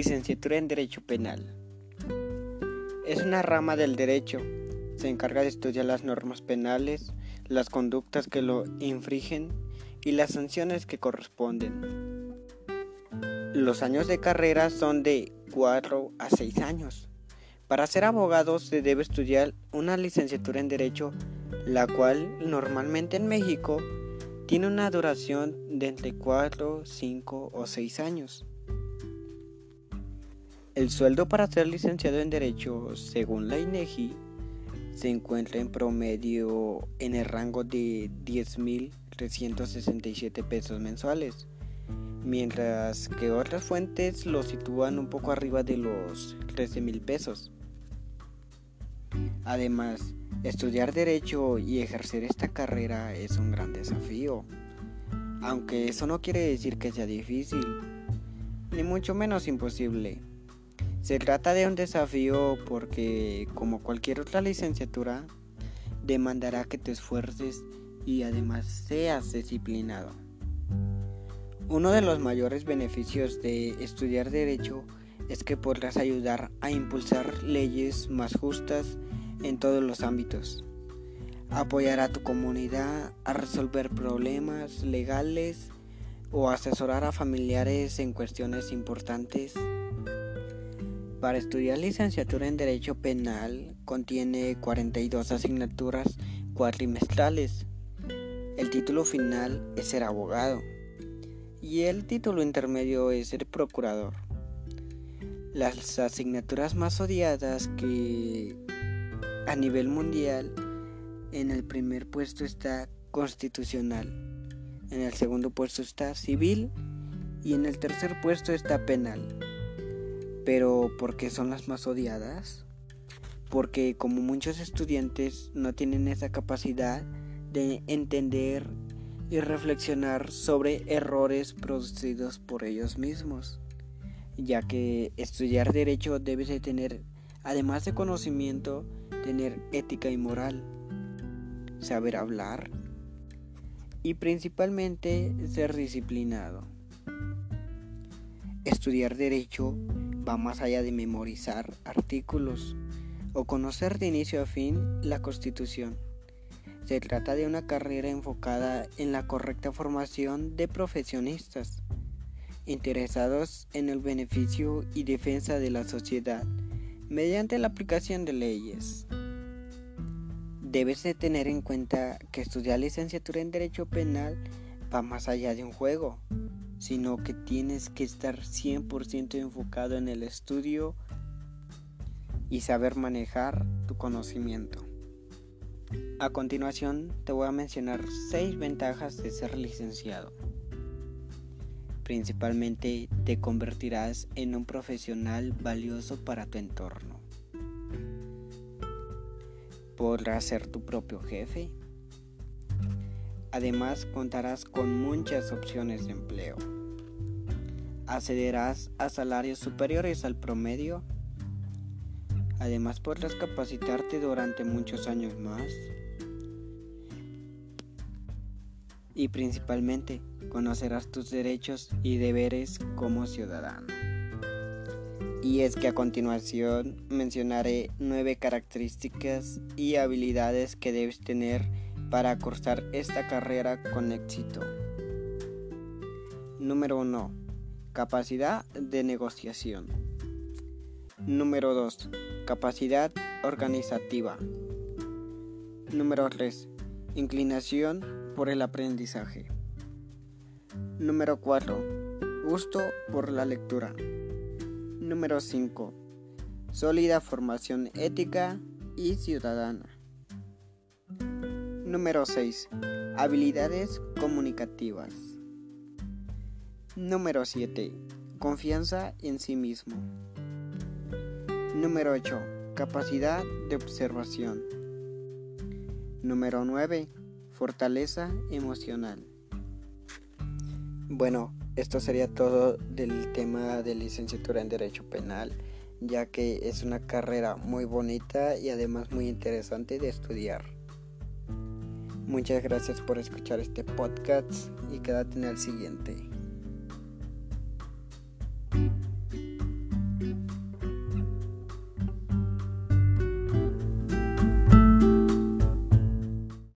Licenciatura en Derecho Penal. Es una rama del derecho. Se encarga de estudiar las normas penales, las conductas que lo infringen y las sanciones que corresponden. Los años de carrera son de 4 a 6 años. Para ser abogado se debe estudiar una licenciatura en Derecho, la cual normalmente en México tiene una duración de entre 4, 5 o 6 años. El sueldo para ser licenciado en Derecho, según la INEGI, se encuentra en promedio en el rango de 10.367 pesos mensuales, mientras que otras fuentes lo sitúan un poco arriba de los 13.000 pesos. Además, estudiar Derecho y ejercer esta carrera es un gran desafío, aunque eso no quiere decir que sea difícil, ni mucho menos imposible. Se trata de un desafío porque, como cualquier otra licenciatura, demandará que te esfuerces y además seas disciplinado. Uno de los mayores beneficios de estudiar derecho es que podrás ayudar a impulsar leyes más justas en todos los ámbitos. Apoyar a tu comunidad a resolver problemas legales o asesorar a familiares en cuestiones importantes para estudiar licenciatura en Derecho Penal contiene 42 asignaturas cuatrimestrales. El título final es ser abogado y el título intermedio es ser procurador. Las asignaturas más odiadas que a nivel mundial en el primer puesto está constitucional, en el segundo puesto está civil y en el tercer puesto está penal. Pero ¿por qué son las más odiadas? Porque como muchos estudiantes no tienen esa capacidad de entender y reflexionar sobre errores producidos por ellos mismos, ya que estudiar derecho debe de tener, además de conocimiento, tener ética y moral, saber hablar y principalmente ser disciplinado. Estudiar derecho va más allá de memorizar artículos o conocer de inicio a fin la Constitución. Se trata de una carrera enfocada en la correcta formación de profesionistas interesados en el beneficio y defensa de la sociedad mediante la aplicación de leyes. Debes de tener en cuenta que estudiar licenciatura en Derecho Penal va más allá de un juego sino que tienes que estar 100% enfocado en el estudio y saber manejar tu conocimiento. A continuación te voy a mencionar 6 ventajas de ser licenciado. Principalmente te convertirás en un profesional valioso para tu entorno. Podrás ser tu propio jefe Además contarás con muchas opciones de empleo. Accederás a salarios superiores al promedio. Además podrás capacitarte durante muchos años más. Y principalmente conocerás tus derechos y deberes como ciudadano. Y es que a continuación mencionaré nueve características y habilidades que debes tener para cursar esta carrera con éxito. Número 1. Capacidad de negociación. Número 2. Capacidad organizativa. Número 3. Inclinación por el aprendizaje. Número 4. Gusto por la lectura. Número 5. Sólida formación ética y ciudadana. Número 6. Habilidades comunicativas. Número 7. Confianza en sí mismo. Número 8. Capacidad de observación. Número 9. Fortaleza emocional. Bueno, esto sería todo del tema de licenciatura en Derecho Penal, ya que es una carrera muy bonita y además muy interesante de estudiar. Muchas gracias por escuchar este podcast y quédate en el siguiente.